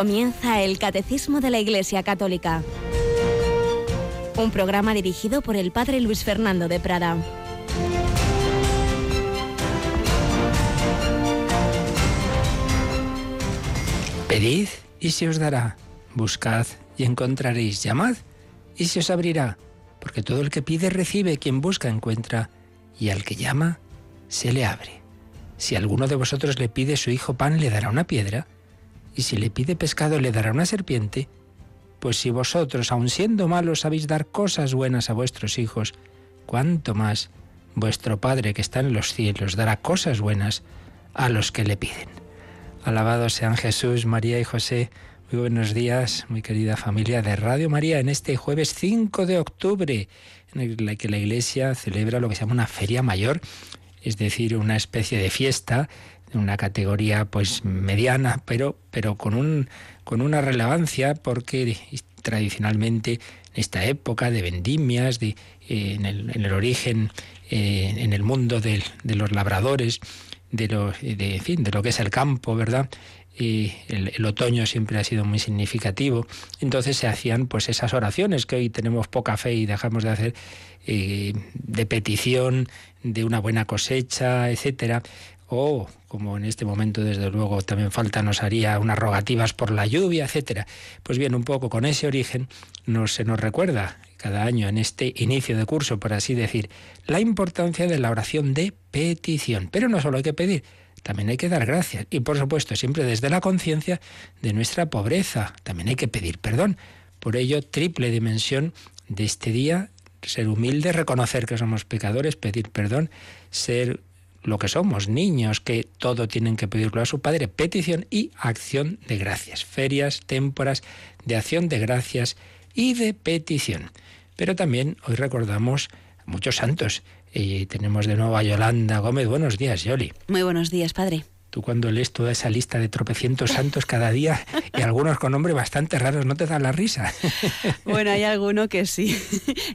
Comienza el Catecismo de la Iglesia Católica. Un programa dirigido por el Padre Luis Fernando de Prada. Pedid y se os dará. Buscad y encontraréis. Llamad y se os abrirá. Porque todo el que pide recibe, quien busca encuentra, y al que llama se le abre. Si alguno de vosotros le pide su hijo pan, le dará una piedra y si le pide pescado le dará una serpiente? Pues si vosotros, aun siendo malos, sabéis dar cosas buenas a vuestros hijos, cuánto más vuestro Padre que está en los cielos dará cosas buenas a los que le piden. Alabados sean Jesús, María y José. Muy buenos días, muy querida familia de Radio María, en este jueves 5 de octubre, en el que la Iglesia celebra lo que se llama una feria mayor, es decir, una especie de fiesta una categoría pues mediana, pero, pero con, un, con una relevancia porque tradicionalmente en esta época de vendimias, de, eh, en, el, origen, eh, en el mundo de, los labradores, de lo, de, de lo que es el campo, ¿verdad? Y el, otoño siempre ha sido muy significativo. Entonces se hacían pues esas oraciones que hoy tenemos poca fe y dejamos de hacer eh, de petición de una buena cosecha, etcétera, o como en este momento desde luego también falta nos haría unas rogativas por la lluvia, etcétera. Pues bien, un poco con ese origen nos, se nos recuerda cada año en este inicio de curso, por así decir, la importancia de la oración de petición. Pero no solo hay que pedir, también hay que dar gracias. Y por supuesto, siempre desde la conciencia de nuestra pobreza. También hay que pedir perdón. Por ello, triple dimensión de este día, ser humilde, reconocer que somos pecadores, pedir perdón, ser lo que somos, niños que todo tienen que pedirlo a su padre, petición y acción de gracias, ferias, témporas de acción de gracias y de petición. Pero también hoy recordamos a muchos santos. Y tenemos de nuevo a Yolanda Gómez. Buenos días, Yoli. Muy buenos días, padre. Tú cuando lees toda esa lista de tropecientos santos cada día y algunos con nombres bastante raros, ¿no te da la risa? Bueno, hay alguno que sí.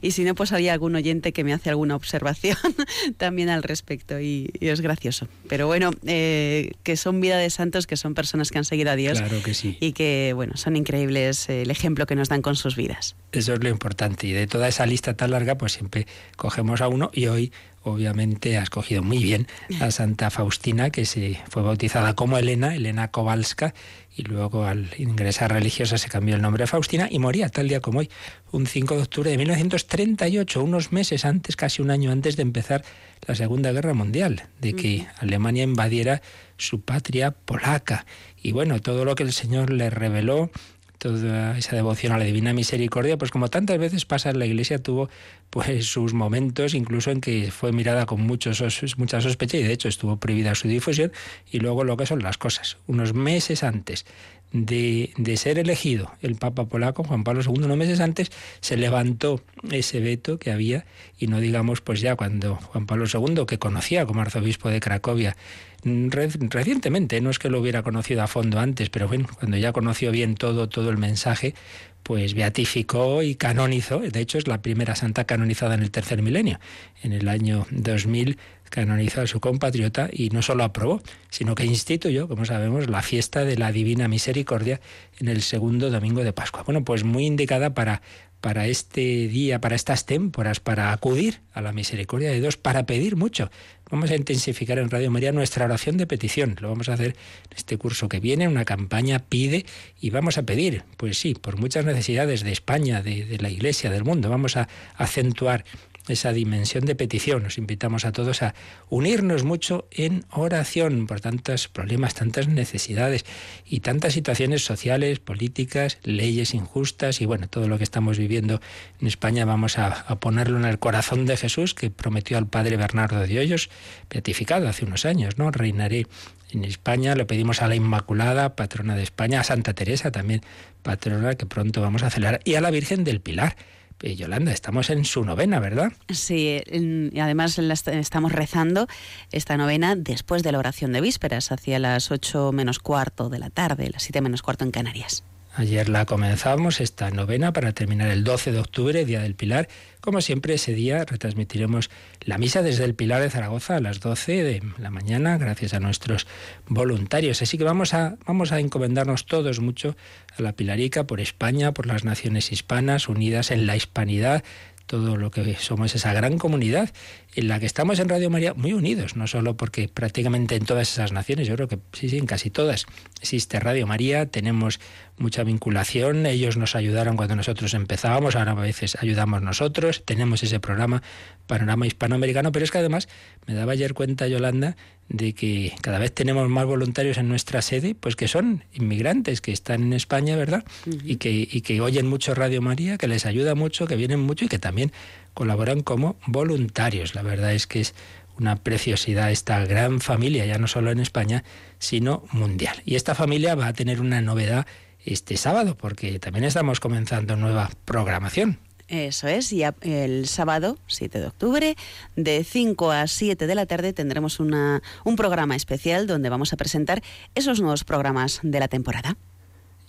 Y si no, pues hay algún oyente que me hace alguna observación también al respecto y, es gracioso. Pero bueno, eh, que son vida de santos, que son personas que han seguido a Dios. Claro que sí. Y que, bueno, son increíbles eh, el ejemplo que nos dan con sus vidas. Eso es lo importante. Y de toda esa lista tan larga, pues siempre cogemos a uno y hoy obviamente ha escogido muy bien a Santa Faustina, que se fue bautizada como Elena, Elena Kowalska, y luego al ingresar religiosa se cambió el nombre a Faustina y moría tal día como hoy, un 5 de octubre de 1938, unos meses antes, casi un año antes de empezar la Segunda Guerra Mundial, de que Alemania invadiera su patria polaca. Y bueno, todo lo que el Señor le reveló, toda esa devoción a la divina misericordia, pues como tantas veces pasa la Iglesia, tuvo pues sus momentos, incluso en que fue mirada con muchos, mucha sospecha y de hecho estuvo prohibida su difusión, y luego lo que son las cosas. Unos meses antes de, de, ser elegido el Papa polaco, Juan Pablo II, unos meses antes, se levantó ese veto que había, y no digamos pues ya cuando Juan Pablo II, que conocía como arzobispo de Cracovia, recientemente, no es que lo hubiera conocido a fondo antes, pero bueno, cuando ya conoció bien todo, todo el mensaje, pues beatificó y canonizó, de hecho es la primera santa canonizada en el tercer milenio. En el año 2000 canonizó a su compatriota y no solo aprobó, sino que instituyó, como sabemos, la fiesta de la Divina Misericordia en el segundo domingo de Pascua. Bueno, pues muy indicada para para este día, para estas témporas, para acudir a la misericordia de Dios, para pedir mucho. Vamos a intensificar en Radio María nuestra oración de petición. Lo vamos a hacer en este curso que viene, una campaña pide y vamos a pedir, pues sí, por muchas necesidades de España, de, de la Iglesia, del mundo. Vamos a acentuar esa dimensión de petición. Nos invitamos a todos a unirnos mucho en oración por tantos problemas, tantas necesidades y tantas situaciones sociales, políticas, leyes injustas y bueno, todo lo que estamos viviendo en España vamos a, ponerlo en el corazón de Jesús que prometió al Padre Bernardo de Hoyos, beatificado hace unos años, ¿no? Reinaré en España, le pedimos a la Inmaculada, patrona de España, a Santa Teresa también, patrona que pronto vamos a celebrar, y a la Virgen del Pilar Yolanda, estamos en su novena, ¿verdad? Sí, y además estamos rezando esta novena después de la oración de vísperas, hacia las ocho menos cuarto de la tarde, las siete menos cuarto en Canarias. Ayer la comenzamos, esta novena, para terminar el 12 de octubre, Día del Pilar. Como siempre, ese día retransmitiremos la misa desde el Pilar de Zaragoza a las 12 de la mañana, gracias a nuestros voluntarios. Así que vamos a, vamos a encomendarnos todos mucho a la Pilarica por España, por las naciones hispanas, unidas en la hispanidad, todo lo que somos esa gran comunidad en la que estamos en Radio María muy unidos, no solo porque prácticamente en todas esas naciones, yo creo que sí, sí, en casi todas existe Radio María, tenemos mucha vinculación, ellos nos ayudaron cuando nosotros empezábamos, ahora a veces ayudamos nosotros, tenemos ese programa Panorama Hispanoamericano, pero es que además me daba ayer cuenta Yolanda de que cada vez tenemos más voluntarios en nuestra sede, pues que son inmigrantes que están en España, ¿verdad? y, que, y que oyen mucho Radio María, que les ayuda mucho, que vienen mucho y que también colaboran como voluntarios. La verdad es que es una preciosidad esta gran familia, ya no solo en España, sino mundial. Y esta familia va a tener una novedad este sábado, porque también estamos comenzando nueva programación. Eso es, y el sábado 7 de octubre, de 5 a 7 de la tarde, tendremos una, un programa especial donde vamos a presentar esos nuevos programas de la temporada.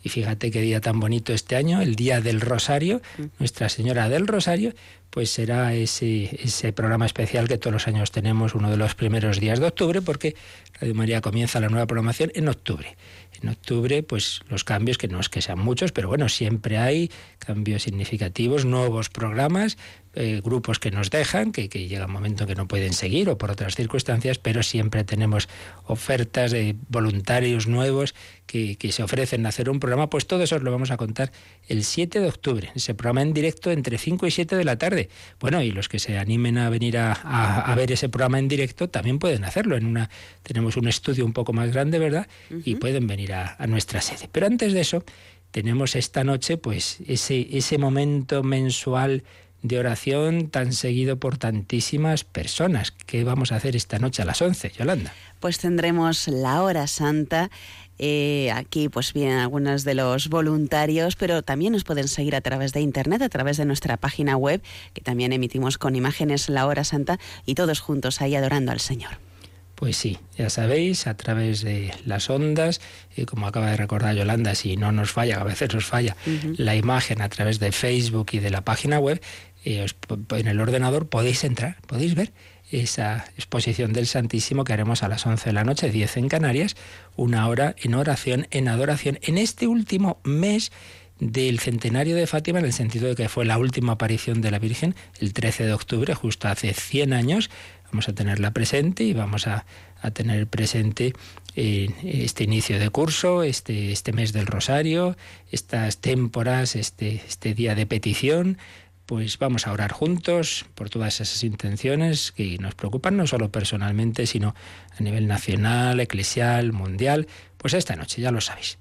Y fíjate qué día tan bonito este año, el Día del Rosario, mm. Nuestra Señora del Rosario, pues será ese, ese programa especial que todos los años tenemos, uno de los primeros días de octubre, porque Radio María comienza la nueva programación en octubre en octubre, pues los cambios, que no es que sean muchos, pero bueno, siempre hay cambios significativos, nuevos programas, eh, grupos que nos dejan, que, llega un momento que no pueden seguir o por otras circunstancias, pero siempre tenemos ofertas de voluntarios nuevos que, se ofrecen a hacer un programa, pues todo eso lo vamos a contar el 7 de octubre, ese programa en directo entre 5 y 7 de la tarde. Bueno, y los que se animen a venir a, ver ese programa en directo también pueden hacerlo. En una tenemos un estudio un poco más grande, ¿verdad? Y pueden venir a, a nuestra sede. Pero antes de eso, tenemos esta noche, pues, ese, ese momento mensual de oración tan seguido por tantísimas personas. ¿Qué vamos a hacer esta noche a las 11, Yolanda? Pues tendremos la hora santa. Eh, aquí pues vienen algunos de los voluntarios, pero también nos pueden seguir a través de internet, a través de nuestra página web, que también emitimos con imágenes la hora santa y todos juntos ahí adorando al Señor. Pues sí, ya sabéis, a través de las ondas, y como acaba de recordar Yolanda, si no nos falla, a veces nos falla, la imagen a través de Facebook y de la página web, eh, en el ordenador podéis entrar, podéis ver esa exposición del Santísimo que haremos a las 11 de la noche, 10 en Canarias, una hora en oración, en adoración, en este último mes del centenario de Fátima, en el sentido de que fue la última aparición de la Virgen, el 13 de octubre, justo hace 100 años, vamos a tenerla presente y vamos a, tener presente eh, este inicio de curso, este, este mes del Rosario, estas témporas, este, este día de petición, pues vamos a orar juntos por todas esas intenciones que nos preocupan, no solo personalmente, sino a nivel nacional, eclesial, mundial, pues esta noche, ya lo sabéis.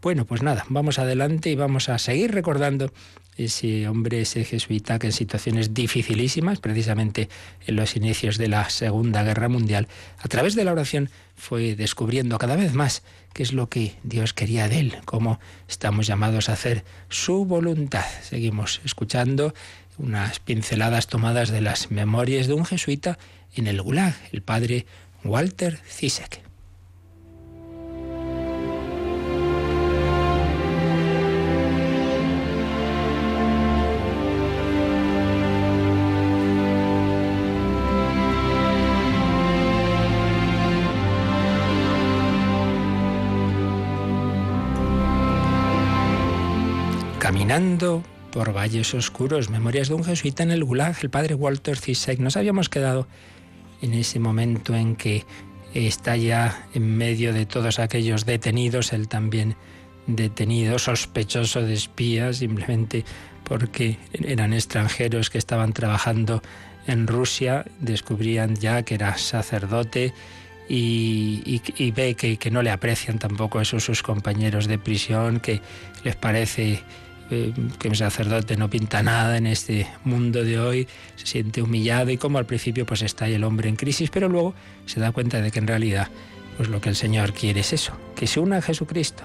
Bueno, pues nada, vamos adelante y vamos a seguir recordando ese hombre, ese jesuita que en situaciones dificilísimas, precisamente en los inicios de la Segunda Guerra Mundial, a través de la oración fue descubriendo cada vez más qué es lo que Dios quería de él, cómo estamos llamados a hacer su voluntad. Seguimos escuchando unas pinceladas tomadas de las memorias de un jesuita en el Gulag, el padre Walter Zizek. Caminando por valles oscuros, memorias de un jesuita en el Gulag, el padre Walter Zizek. Nos habíamos quedado en ese momento en que está ya en medio de todos aquellos detenidos, él también detenido, sospechoso de espías, simplemente porque eran extranjeros que estaban trabajando en Rusia, descubrían ya que era sacerdote y, ve que, que, no le aprecian tampoco esos sus compañeros de prisión, que les parece eh, que un sacerdote no pinta nada en este mundo de hoy, se siente humillado y como al principio pues está el hombre en crisis, pero luego se da cuenta de que en realidad pues lo que el Señor quiere es eso, que se una a Jesucristo,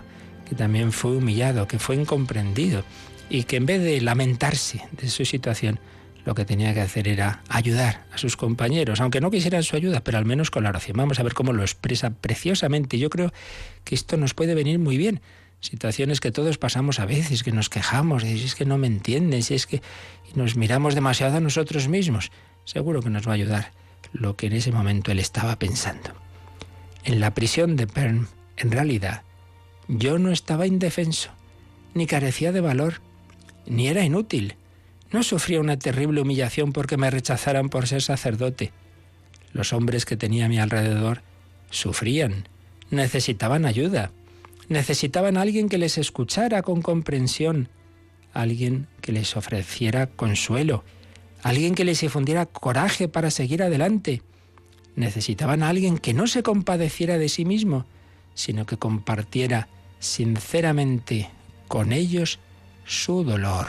que también fue humillado, que fue incomprendido y que en vez de lamentarse de su situación, lo que tenía que hacer era ayudar a sus compañeros, aunque no quisieran su ayuda, pero al menos con la oración. Vamos a ver cómo lo expresa preciosamente. Yo creo que esto nos puede venir muy bien situaciones que todos pasamos a veces, que nos quejamos, si es que no me entienden, si es que nos miramos demasiado a nosotros mismos. Seguro que nos va a ayudar lo que en ese momento él estaba pensando. En la prisión de Perm, en realidad, yo no estaba indefenso, ni carecía de valor, ni era inútil. No sufría una terrible humillación porque me rechazaran por ser sacerdote. Los hombres que tenía a mi alrededor sufrían, necesitaban ayuda, necesitaban a alguien que les escuchara con comprensión, alguien que les ofreciera consuelo, alguien que les infundiera coraje para seguir adelante. Necesitaban a alguien que no se compadeciera de sí mismo, sino que compartiera sinceramente con ellos su dolor.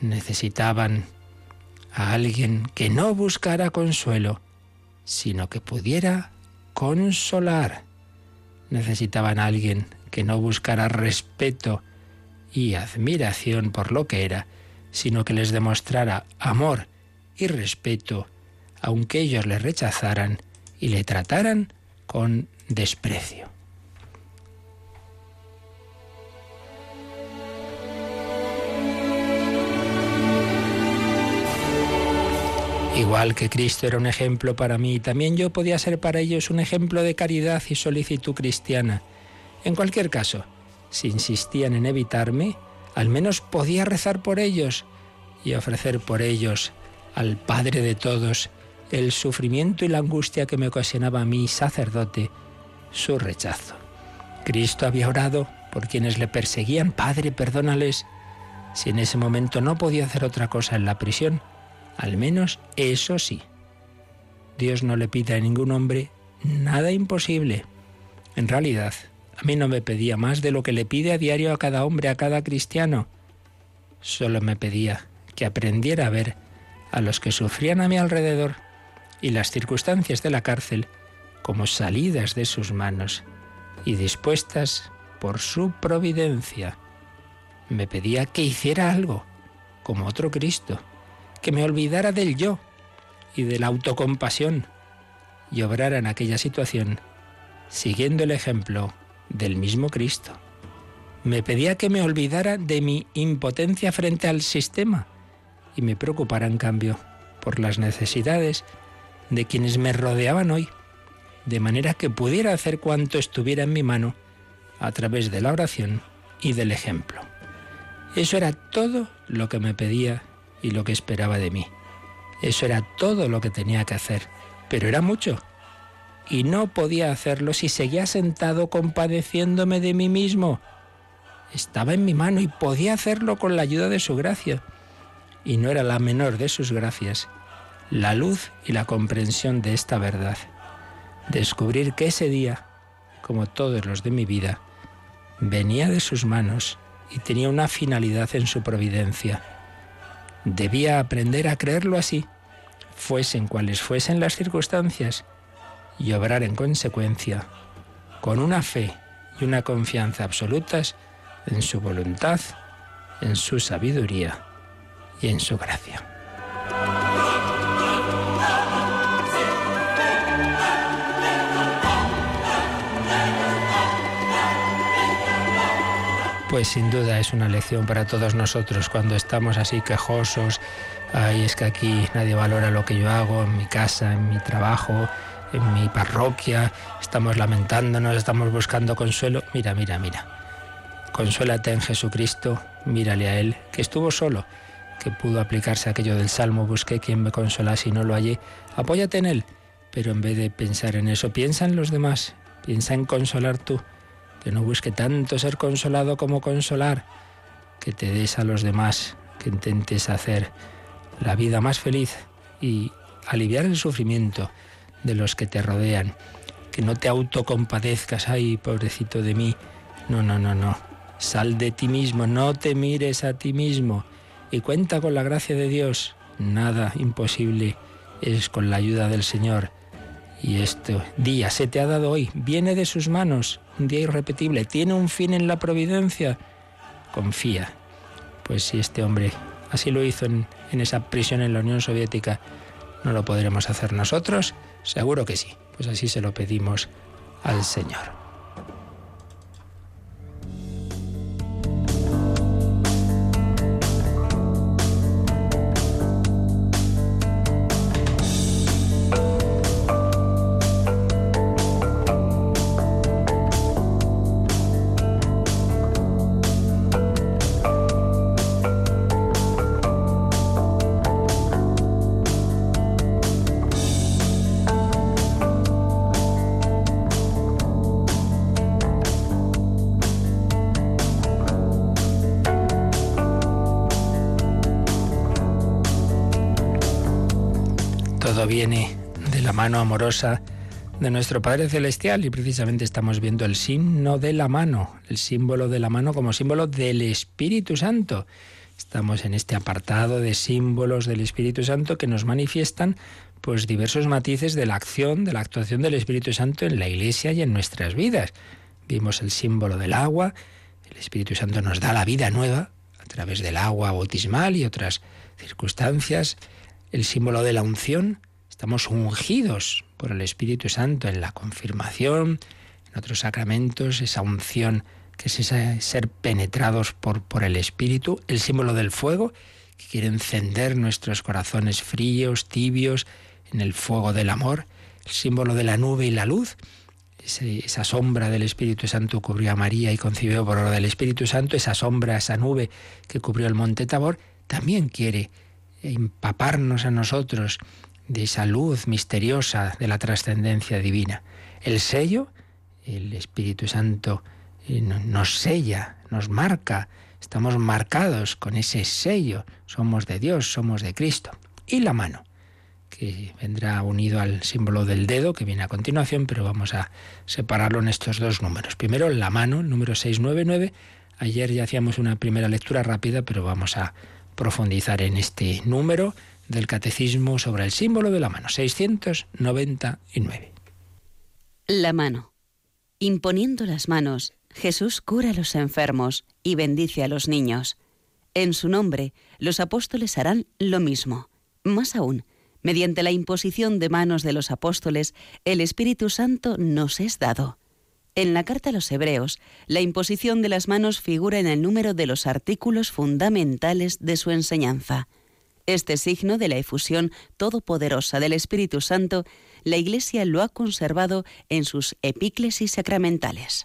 Necesitaban a alguien que no buscara consuelo, sino que pudiera consolar. Necesitaban a alguien que no buscara respeto y admiración por lo que era, sino que les demostrara amor y respeto, aunque ellos le rechazaran y le trataran con desprecio. Igual que Cristo era un ejemplo para mí, también yo podía ser para ellos un ejemplo de caridad y solicitud cristiana. En cualquier caso, si insistían en evitarme, al menos podía rezar por ellos y ofrecer por ellos al Padre de todos el sufrimiento y la angustia que me ocasionaba a mí, sacerdote, su rechazo. Cristo había orado por quienes le perseguían, Padre, perdónales. Si en ese momento no podía hacer otra cosa en la prisión, al menos eso sí. Dios no le pide a ningún hombre nada imposible. En realidad, a mí no me pedía más de lo que le pide a diario a cada hombre, a cada cristiano. Solo me pedía que aprendiera a ver a los que sufrían a mi alrededor y las circunstancias de la cárcel como salidas de sus manos y dispuestas por su providencia. Me pedía que hiciera algo, como otro Cristo, que me olvidara del yo y de la autocompasión y obrara en aquella situación siguiendo el ejemplo del mismo Cristo. Me pedía que me olvidara de mi impotencia frente al sistema y me preocupara en cambio por las necesidades de quienes me rodeaban hoy, de manera que pudiera hacer cuanto estuviera en mi mano a través de la oración y del ejemplo. Eso era todo lo que me pedía y lo que esperaba de mí. Eso era todo lo que tenía que hacer, pero era mucho. Y no podía hacerlo si seguía sentado compadeciéndome de mí mismo. Estaba en mi mano y podía hacerlo con la ayuda de su gracia. Y no era la menor de sus gracias, la luz y la comprensión de esta verdad. Descubrir que ese día, como todos los de mi vida, venía de sus manos y tenía una finalidad en su providencia Debía aprender a creerlo así, fuesen cuales fuesen las circunstancias, y obrar en consecuencia, con una fe y una confianza absolutas en su voluntad, en su sabiduría y en su gracia. Pues sin duda es una lección para todos nosotros cuando estamos así quejosos. Ay, es que aquí nadie valora lo que yo hago en mi casa, en mi trabajo, en mi parroquia. Estamos lamentándonos, estamos buscando consuelo. Mira, mira, mira. Consuélate en Jesucristo, mírale a Él, que estuvo solo, que pudo aplicarse aquello del Salmo, busqué quien me consolase y no lo hallé. Apóyate en Él, pero en vez de pensar en eso, piensa en los demás, piensa en consolar tú que no busque tanto ser consolado como consolar, que te des a los demás, que intentes hacer la vida más feliz y aliviar el sufrimiento de los que te rodean, que no te autocompadezcas, ay, pobrecito de mí, no, no, no, no, sal de ti mismo, no te mires a ti mismo y cuenta con la gracia de Dios, nada imposible es con la ayuda del Señor. Y este día se te ha dado hoy, viene de sus manos, un día irrepetible, tiene un fin en la providencia. Confía. Pues si este hombre así lo hizo en, en esa prisión en la Unión Soviética, ¿no lo podremos hacer nosotros? Seguro que sí. Pues así se lo pedimos al Señor. Mano amorosa de nuestro Padre Celestial y precisamente estamos viendo el signo de la mano, el símbolo de la mano como símbolo del Espíritu Santo. Estamos en este apartado de símbolos del Espíritu Santo que nos manifiestan pues diversos matices de la acción, de la actuación del Espíritu Santo en la Iglesia y en nuestras vidas. Vimos el símbolo del agua, el Espíritu Santo nos da la vida nueva a través del agua bautismal y otras circunstancias, el símbolo de la unción, estamos ungidos por el Espíritu Santo en la confirmación, en otros sacramentos, esa unción que es ese ser penetrados por, por el Espíritu, el símbolo del fuego, que quiere encender nuestros corazones fríos, tibios, en el fuego del amor, el símbolo de la nube y la luz, esa sombra del Espíritu Santo cubrió a María y concibió por obra del Espíritu Santo, esa sombra, esa nube que cubrió el monte Tabor, también quiere empaparnos a nosotros de esa luz misteriosa de la trascendencia divina. El sello, el Espíritu Santo eh, nos sella, nos marca, estamos marcados con ese sello, somos de Dios, somos de Cristo. Y la mano, que vendrá unido al símbolo del dedo que viene a continuación, pero vamos a separarlo en estos dos números. Primero la mano, número 699. Ayer ya hacíamos una primera lectura rápida, pero vamos a profundizar en este número del Catecismo sobre el símbolo de la mano, 699. La mano. Imponiendo las manos, Jesús cura a los enfermos y bendice a los niños. En su nombre, los apóstoles harán lo mismo. Más aún, mediante la imposición de manos de los apóstoles, el Espíritu Santo nos es dado. En la carta a los Hebreos, la imposición de las manos figura en el número de los artículos fundamentales de su enseñanza. Este signo de la efusión todopoderosa del Espíritu Santo, la Iglesia lo ha conservado en sus epíclesis sacramentales.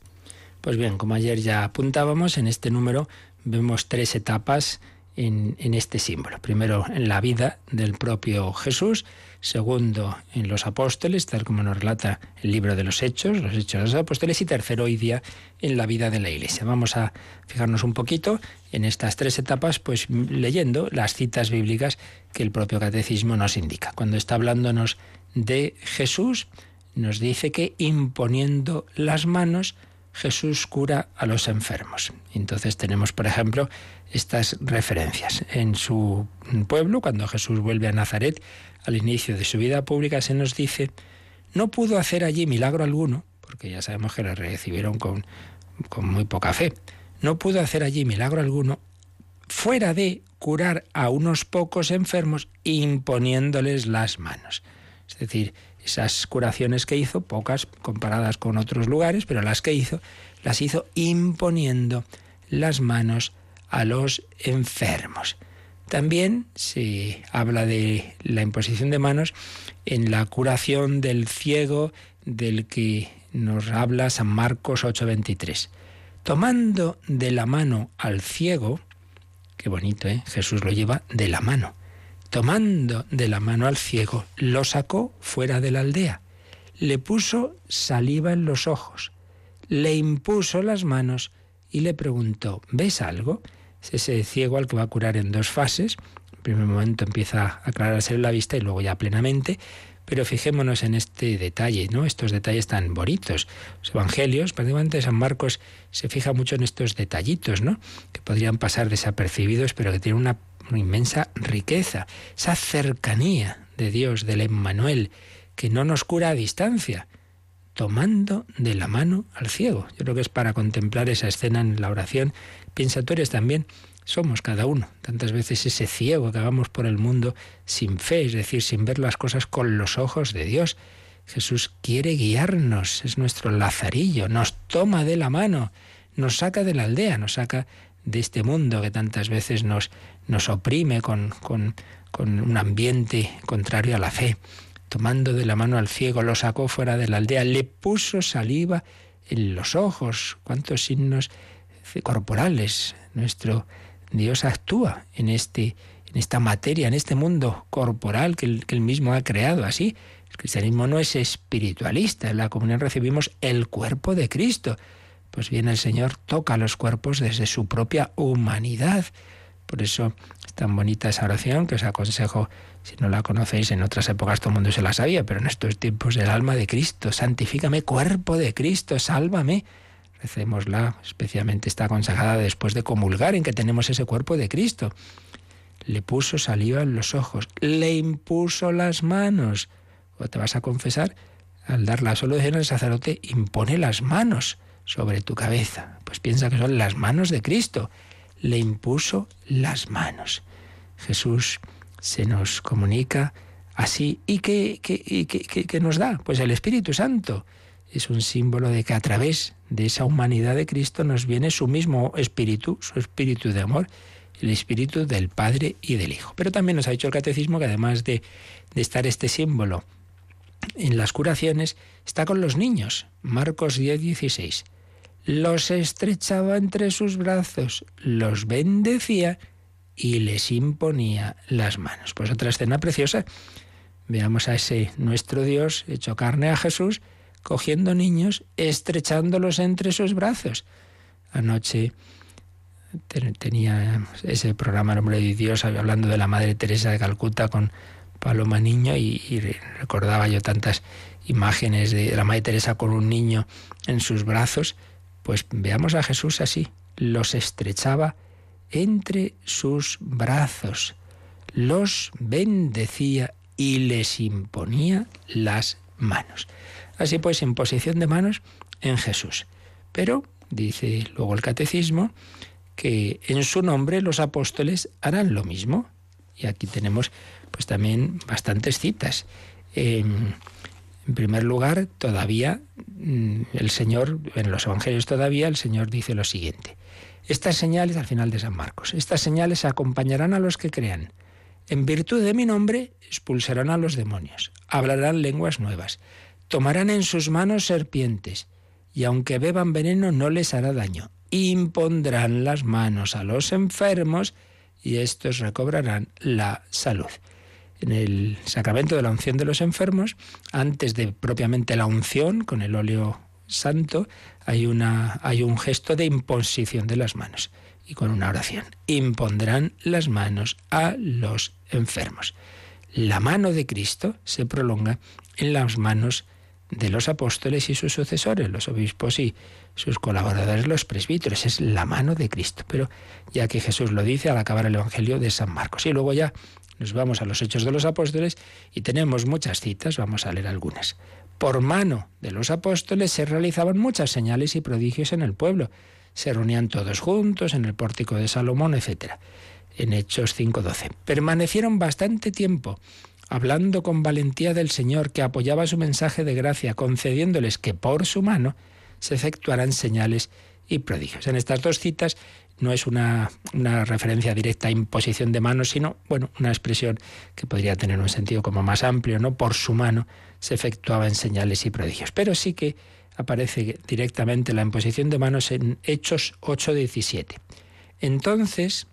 Pues bien, como ayer ya apuntábamos, en este número vemos tres etapas en, este símbolo. Primero, en la vida del propio Jesús, segundo en los apóstoles, tal como nos relata el libro de los Hechos, los Hechos de los Apóstoles, y tercero hoy día en la vida de la Iglesia. Vamos a fijarnos un poquito en estas tres etapas, pues leyendo las citas bíblicas que el propio catecismo nos indica. Cuando está hablándonos de Jesús, nos dice que imponiendo las manos, Jesús cura a los enfermos. Entonces tenemos, por ejemplo, estas referencias. En su pueblo, cuando Jesús vuelve a Nazaret, al inicio de su vida pública, se nos dice, no pudo hacer allí milagro alguno, porque ya sabemos que lo recibieron con, con muy poca fe, no pudo hacer allí milagro alguno, fuera de curar a unos pocos enfermos imponiéndoles las manos. Es decir, esas curaciones que hizo, pocas comparadas con otros lugares, pero las que hizo, las hizo imponiendo las manos a los enfermos. También se habla de la imposición de manos en la curación del ciego del que nos habla San Marcos 8:23. Tomando de la mano al ciego, qué bonito, ¿eh? Jesús lo lleva de la mano. Tomando de la mano al ciego, lo sacó fuera de la aldea, le puso saliva en los ojos, le impuso las manos y le preguntó, ¿ves algo? Es ese ciego al que va a curar en dos fases. En primer momento empieza a aclararse la vista y luego ya plenamente. Pero fijémonos en este detalle, ¿no? Estos detalles tan bonitos. Los evangelios, prácticamente San Marcos se fija mucho en estos detallitos, ¿no? Que podrían pasar desapercibidos, pero que tienen una, una inmensa riqueza. Esa cercanía de Dios, del Emmanuel, que no nos cura a distancia, tomando de la mano al ciego. Yo creo que es para contemplar esa escena en la oración Piensa, tú eres también, somos cada uno, tantas veces ese ciego que vamos por el mundo sin fe, es decir, sin ver las cosas con los ojos de Dios. Jesús quiere guiarnos, es nuestro lazarillo, nos toma de la mano, nos saca de la aldea, nos saca de este mundo que tantas veces nos, nos oprime con, con, con un ambiente contrario a la fe. Tomando de la mano al ciego, lo sacó fuera de la aldea, le puso saliva en los ojos. ¿Cuántos signos corporales. Nuestro Dios actúa en, este, en esta materia, en este mundo corporal que él, que mismo ha creado así. El cristianismo no es espiritualista. En la comunión recibimos el cuerpo de Cristo. Pues bien, el Señor toca los cuerpos desde su propia humanidad. Por eso es tan bonita esa oración que os aconsejo Si no la conocéis, en otras épocas todo el mundo se la sabía, pero en estos tiempos el alma de Cristo, santifícame, cuerpo de Cristo, sálvame. Recémosla, especialmente está consejada después de comulgar en que tenemos ese cuerpo de Cristo. Le puso saliva en los ojos, le impuso las manos. O te vas a confesar, al dar la solución el sacerdote impone las manos sobre tu cabeza. Pues piensa que son las manos de Cristo. Le impuso las manos. Jesús se nos comunica así. ¿Y qué, qué, qué, nos da? Pues el Espíritu Santo es un símbolo de que a través de esa humanidad de Cristo nos viene su mismo espíritu, su espíritu de amor, el espíritu del Padre y del Hijo. Pero también nos ha dicho el Catecismo que además de, de estar este símbolo en las curaciones, está con los niños. Marcos 10, 16. Los estrechaba entre sus brazos, los bendecía y les imponía las manos. Pues otra escena preciosa. Veamos a ese nuestro Dios hecho carne a Jesús, cogiendo niños, estrechándolos entre sus brazos. Anoche tenía ese programa Nombre de Dios hablando de la Madre Teresa de Calcuta con Paloma Niño y, y, recordaba yo tantas imágenes de la Madre Teresa con un niño en sus brazos. Pues veamos a Jesús así, los estrechaba entre sus brazos, los bendecía y les imponía las manos. Así pues, imposición de manos en Jesús. Pero, dice luego el catecismo, que en su nombre los apóstoles harán lo mismo. Y aquí tenemos pues también bastantes citas. en primer lugar, todavía mm, el Señor, en los Evangelios todavía, el Señor dice lo siguiente. Estas señales, al final de San Marcos, estas señales acompañarán a los que crean. En virtud de mi nombre expulsarán a los demonios, hablarán lenguas nuevas, tomarán en sus manos serpientes, y aunque beban veneno no les hará daño. Impondrán las manos a los enfermos y estos recobrarán la salud. En el sacramento de la unción de los enfermos, antes de propiamente la unción con el óleo santo, hay, una, hay un gesto de imposición de las manos y con una oración. Impondrán las manos a los enfermos. La mano de Cristo se prolonga en las manos de los apóstoles y sus sucesores, los obispos y sus colaboradores, los presbíteros. Es la mano de Cristo. Pero ya que Jesús lo dice al acabar el Evangelio de San Marcos. Y luego ya nos vamos a los Hechos de los Apóstoles y tenemos muchas citas, vamos a leer algunas. Por mano de los apóstoles se realizaban muchas señales y prodigios en el pueblo. Se reunían todos juntos en el pórtico de Salomón, etc. En Hechos 5.12. Permanecieron bastante tiempo hablando con valentía del Señor que apoyaba su mensaje de gracia, concediéndoles que por su mano se efectuaran señales y prodigios. En estas dos citas no es una, una, referencia directa a imposición de manos, sino, bueno, una expresión que podría tener un sentido como más amplio, ¿no? Por su mano se efectuaba en señales y prodigios. Pero sí que aparece directamente la imposición de manos en Hechos 8:17. Entonces,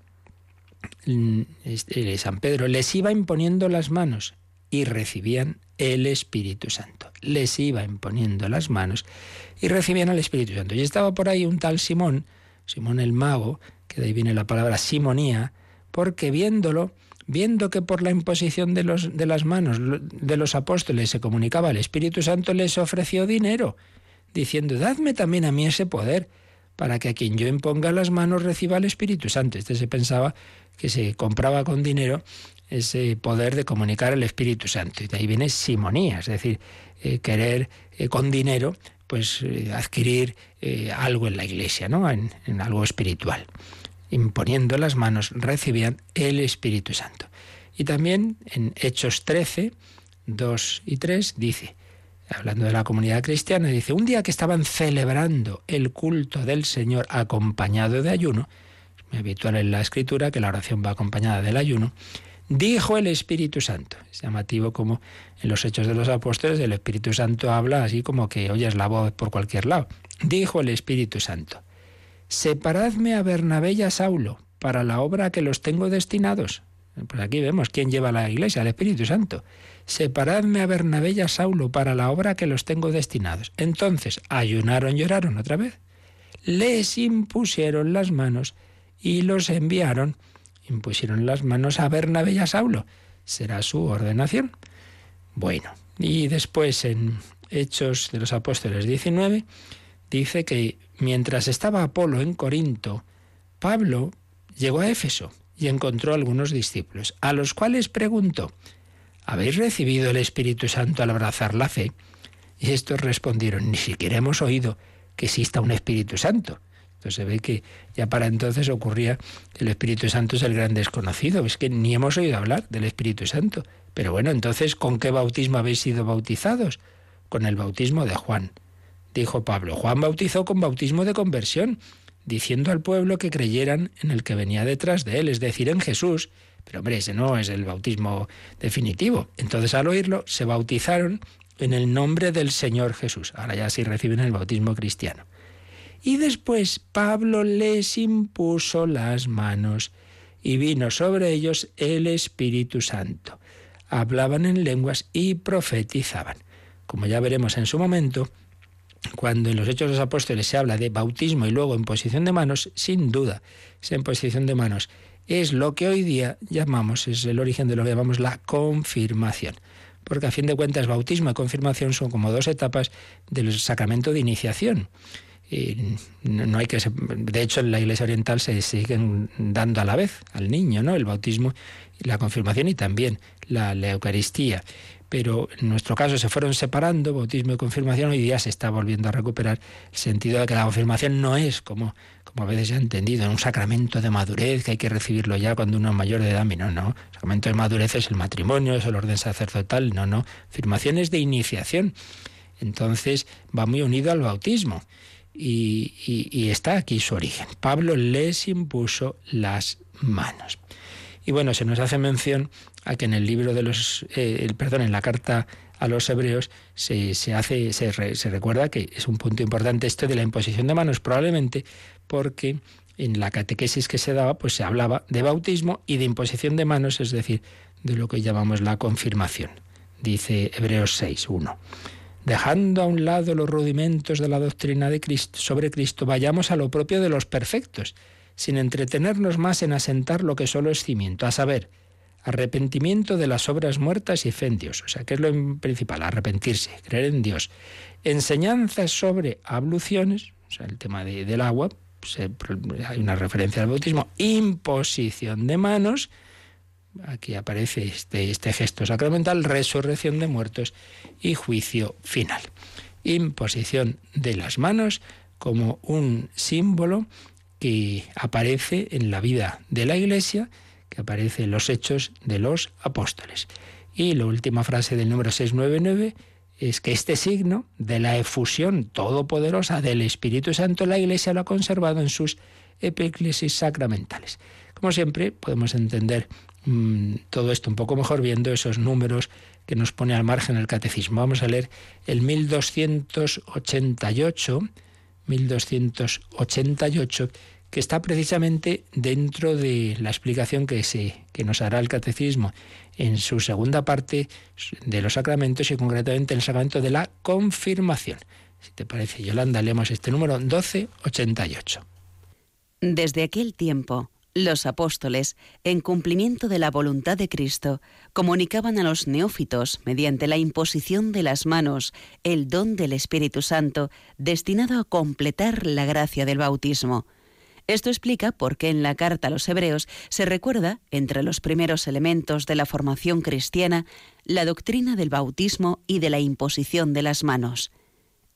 San Pedro les iba imponiendo las manos y recibían el Espíritu Santo. Les iba imponiendo las manos y recibían el Espíritu Santo. Y estaba por ahí un tal Simón, Simón el mago, que de ahí viene la palabra simonía, porque viéndolo, viendo que por la imposición de, los, de las manos de los apóstoles se comunicaba el Espíritu Santo, les ofreció dinero, diciendo, dadme también a mí ese poder, para que a quien yo imponga las manos reciba el Espíritu Santo. Este se pensaba que se compraba con dinero ese poder de comunicar el Espíritu Santo. Y de ahí viene simonía, es decir, eh, querer eh, con dinero pues eh, adquirir algo en la iglesia, ¿no? en algo espiritual imponiendo las manos, recibían el Espíritu Santo. Y también en Hechos 13, 2 y 3 dice, hablando de la comunidad cristiana, dice, un día que estaban celebrando el culto del Señor acompañado de ayuno, habitual en la escritura que la oración va acompañada del ayuno, dijo el Espíritu Santo. Es llamativo como en los Hechos de los Apóstoles el Espíritu Santo habla así como que oyes la voz por cualquier lado. Dijo el Espíritu Santo, separadme a Bernabé y a Saulo para la obra a que los tengo destinados. Pues aquí vemos quién lleva la iglesia, el Espíritu Santo. Separadme a Bernabé y a Saulo para la obra a que los tengo destinados. Entonces ayunaron, lloraron otra vez. Les impusieron las manos y los enviaron. Impusieron las manos a Bernabé y a Saulo. será su ordenación. Bueno, y después en Hechos de los Apóstoles 19 dice que mientras estaba Apolo en Corinto, Pablo llegó a Éfeso y encontró algunos discípulos, a los cuales preguntó, ¿habéis recibido el Espíritu Santo al abrazar la fe? Y estos respondieron, ni siquiera hemos oído que exista un Espíritu Santo. Se ve que ya para entonces ocurría que el Espíritu Santo es el gran desconocido, es que ni hemos oído hablar del Espíritu Santo. Pero bueno, entonces, ¿con qué bautismo habéis sido bautizados? Con el bautismo de Juan. Dijo Pablo, Juan bautizó con bautismo de conversión, diciendo al pueblo que creyeran en el que venía detrás de él, es decir, en Jesús. Pero hombre, ese no es el bautismo definitivo. Entonces al oírlo se bautizaron en el nombre del Señor Jesús. Ahora ya sí reciben el bautismo cristiano. Y después Pablo les impuso las manos y vino sobre ellos el Espíritu Santo hablaban en lenguas y profetizaban. Como ya veremos en su momento, cuando en los Hechos de los Apóstoles se habla de bautismo y luego en posición de manos, sin duda, esa posición de manos es lo que hoy día llamamos, es el origen de lo que llamamos la confirmación. Porque a fin de cuentas, bautismo y confirmación son como dos etapas del sacramento de iniciación. No hay que de hecho en la iglesia oriental se siguen dando a la vez al niño no el bautismo y la confirmación y también la, Eucaristía. Pero en nuestro caso se fueron separando, bautismo y confirmación, hoy día se está volviendo a recuperar el sentido de que la confirmación no es, como, como a veces se ha entendido, un sacramento de madurez que hay que recibirlo ya cuando uno es mayor de edad. No, no, el sacramento de madurez es el matrimonio, es el orden sacerdotal, no, no. Confirmación es de iniciación. Entonces va muy unido al bautismo. Y, está aquí su origen. Pablo les impuso las manos. Y bueno, se nos hace mención a que en el libro de los, eh, perdón, en la carta a los hebreos se, hace, se, se recuerda que es un punto importante esto de la imposición de manos, probablemente porque en la catequesis que se daba, pues se hablaba de bautismo y de imposición de manos, es decir, de lo que llamamos la confirmación. Dice Hebreos 6, 1. Dejando a un lado los rudimentos de la doctrina de sobre Cristo, vayamos a lo propio de los perfectos sin entretenernos más en asentar lo que solo es cimiento, a saber, arrepentimiento de las obras muertas y fe en Dios. O sea, ¿qué es lo principal? Arrepentirse, creer en Dios. Enseñanzas sobre abluciones, o sea, el tema del agua, hay una referencia al bautismo, imposición de manos, aquí aparece este, este gesto sacramental, resurrección de muertos y juicio final. Imposición de las manos como un símbolo que aparece en la vida de la Iglesia, que aparece en los hechos de los apóstoles. Y la última frase del número 699 es que este signo de la efusión todopoderosa del Espíritu Santo la Iglesia lo ha conservado en sus epíclesis sacramentales. Como siempre, podemos entender mm, todo esto un poco mejor viendo esos números que nos pone al margen el catecismo. Vamos a leer el 1288 1288, que está precisamente dentro de la explicación que, se, que nos hará el catecismo en su segunda parte de los sacramentos y concretamente en el sacramento de la confirmación. Si te parece, Yolanda, leemos este número 1288. Desde aquel tiempo, los apóstoles, en cumplimiento de la voluntad de Cristo, comunicaban a los neófitos, mediante la imposición de las manos, el don del Espíritu Santo, destinado a completar la gracia del bautismo. Esto explica por qué en la carta a los hebreos se recuerda, entre los primeros elementos de la formación cristiana, la doctrina del bautismo y de la imposición de las manos.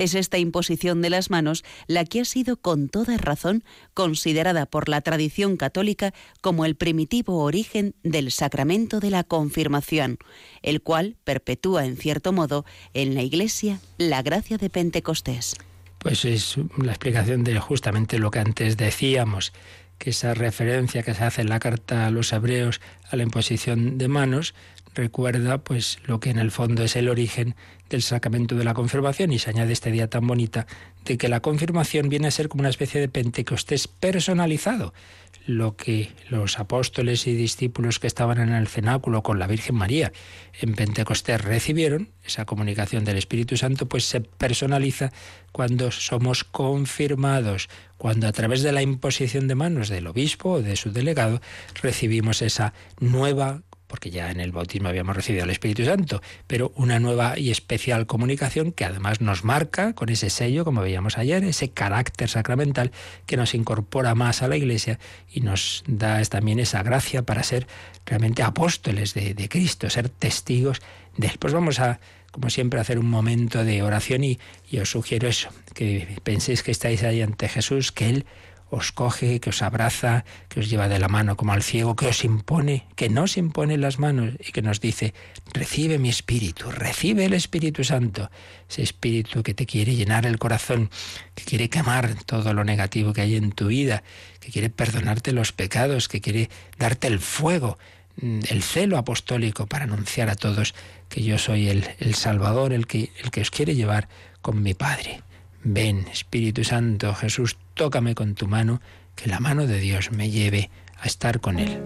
Es esta imposición de las manos la que ha sido con toda razón considerada por la tradición católica como el primitivo origen del sacramento de la confirmación, el cual perpetúa en cierto modo en la Iglesia la gracia de Pentecostés. Pues es la explicación de justamente lo que antes decíamos, que esa referencia que se hace en la carta a los hebreos a la imposición de manos recuerda pues lo que en el fondo es el origen del sacramento de la confirmación y se añade esta idea tan bonita de que la confirmación viene a ser como una especie de Pentecostés personalizado, lo que los apóstoles y discípulos que estaban en el cenáculo con la Virgen María en Pentecostés recibieron, esa comunicación del Espíritu Santo, pues se personaliza cuando somos confirmados, cuando a través de la imposición de manos del obispo o de su delegado recibimos esa nueva porque ya en el bautismo habíamos recibido el Espíritu Santo, pero una nueva y especial comunicación que además nos marca con ese sello, como veíamos ayer, ese carácter sacramental que nos incorpora más a la Iglesia y nos da también esa gracia para ser realmente apóstoles de, Cristo, ser testigos de Él. Pues vamos a como siempre, hacer un momento de oración y, y, os sugiero eso, que penséis que estáis ahí ante Jesús, que Él os coge, que os abraza, que os lleva de la mano como al ciego, que os impone, que nos impone las manos y que nos dice, recibe mi espíritu, recibe el Espíritu Santo, ese espíritu que te quiere llenar el corazón, que quiere quemar todo lo negativo que hay en tu vida, que quiere perdonarte los pecados, que quiere darte el fuego, mm, el celo apostólico para anunciar a todos que yo soy el, el Salvador, el que, el que os quiere llevar con mi Padre. Ven, Espíritu Santo, Jesús, tócame con tu mano, que la mano de Dios me lleve a estar con Él.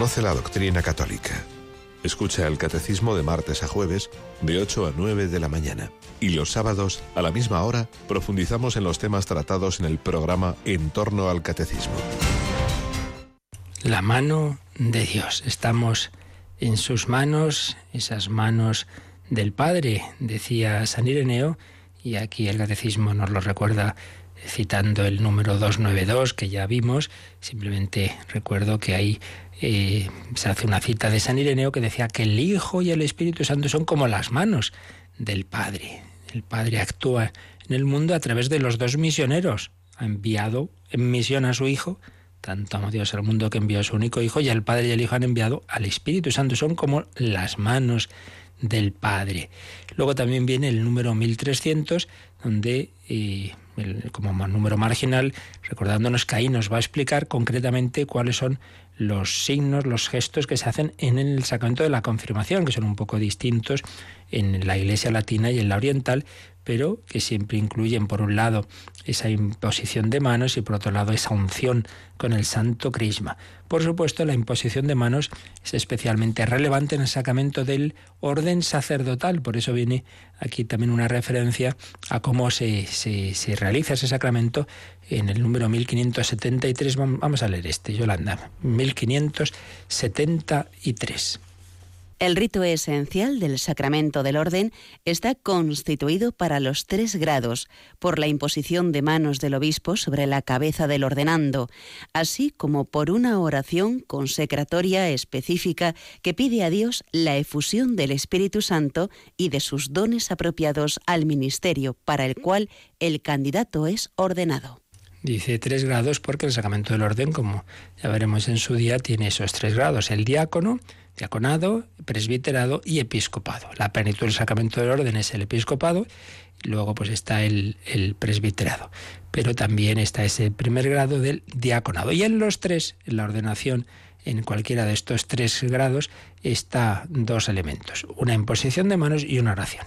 La doctrina católica. Escucha el catecismo de martes a jueves de 8 a 9 de la mañana. Y los sábados, a la misma hora, profundizamos en los temas tratados en el programa En torno al catecismo. La mano de Dios. Estamos en sus manos, esas manos del Padre, decía San Ireneo, y aquí el catecismo nos lo recuerda citando el número 292 que ya vimos. Simplemente recuerdo que ahí eh, se hace una cita de San Ireneo que decía que el Hijo y el Espíritu Santo son como las manos del Padre. El Padre actúa en el mundo a través de los dos misioneros. Ha enviado en misión a su Hijo, tanto amó Dios al mundo que envió a su único Hijo, y el Padre y el Hijo han enviado al Espíritu Santo. Son como las manos del Padre. Luego también viene el número 1300, donde eh, como número marginal, recordándonos que ahí nos va a explicar concretamente cuáles son los signos, los gestos que se hacen en el sacramento de la confirmación, que son un poco distintos en la iglesia latina y en la oriental, pero que siempre incluyen, por un lado, esa imposición de manos y por otro lado, esa unción con el santo crisma. Por supuesto, la imposición de manos es especialmente relevante en el sacramento del orden sacerdotal, por eso viene aquí también una referencia a cómo se, se, se realiza ese sacramento en el número 1573. Vamos a leer este, Yolanda. 1573. El rito esencial del sacramento del orden está constituido para los tres grados por la imposición de manos del obispo sobre la cabeza del ordenando, así como por una oración consecratoria específica que pide a Dios la efusión del Espíritu Santo y de sus dones apropiados al ministerio para el cual el candidato es ordenado. Dice tres grados porque el sacramento del orden, como ya veremos en su día, tiene esos tres grados. El diácono, diaconado, presbiterado y episcopado. La plenitud del sacramento del orden es el episcopado luego pues está el, el presbiterado. Pero también está ese primer grado del diaconado. Y en los tres, en la ordenación, en cualquiera de estos tres grados, está dos elementos. Una imposición de manos y una oración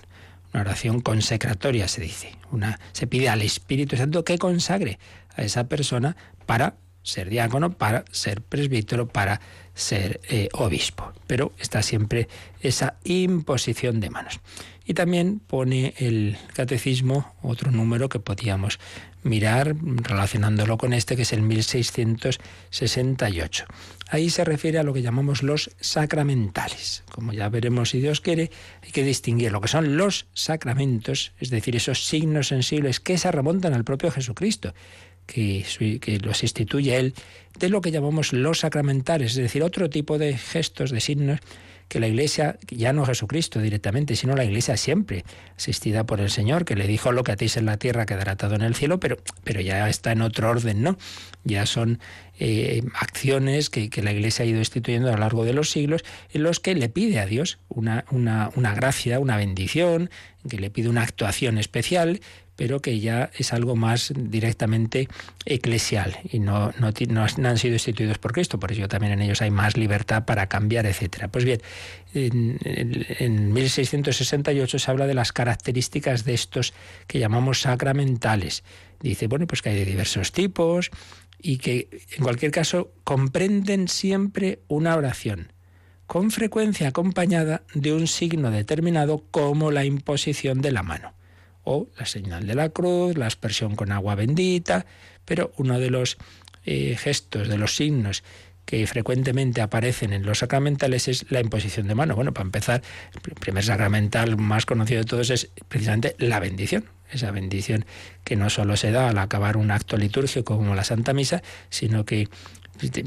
una oración consecratoria se dice. Una, se pide al Espíritu Santo que consagre a esa persona para ser diácono, para ser presbítero, para ser eh, obispo. Pero está siempre esa imposición de manos. Y también pone el catecismo otro número que podíamos mirar relacionándolo con este, que es el 1668. Ahí se refiere a lo que llamamos los sacramentales. Como ya veremos si Dios quiere, hay que distinguir lo que son los sacramentos, es decir, esos signos sensibles que se remontan al propio Jesucristo que, los instituye Él, de lo que llamamos los sacramentales, es decir, otro tipo de gestos, de signos que la Iglesia, ya no Jesucristo directamente, sino la Iglesia siempre, asistida por el Señor, que le dijo lo que atéis en la tierra quedará atado en el cielo, pero, pero ya está en otro orden, ¿no? Ya son eh, acciones que, que, la Iglesia ha ido instituyendo a lo largo de los siglos, en los que le pide a Dios una, una, una gracia, una bendición, que le pide una actuación especial, pero que ya es algo más directamente eclesial y no, no, han sido instituidos por Cristo, por eso también en ellos hay más libertad para cambiar, etcétera. Pues bien, en, en 1668 se habla de las características de estos que llamamos sacramentales. Dice, bueno, pues que hay de diversos tipos y que en cualquier caso comprenden siempre una oración con frecuencia acompañada de un signo determinado como la imposición de la mano o la señal de la cruz, la aspersión con agua bendita, pero uno de los eh, gestos, de los signos que frecuentemente aparecen en los sacramentales es la imposición de mano. Bueno, para empezar, el primer sacramental más conocido de todos es precisamente la bendición. Esa bendición que no solo se da al acabar un acto litúrgico como la Santa Misa, sino que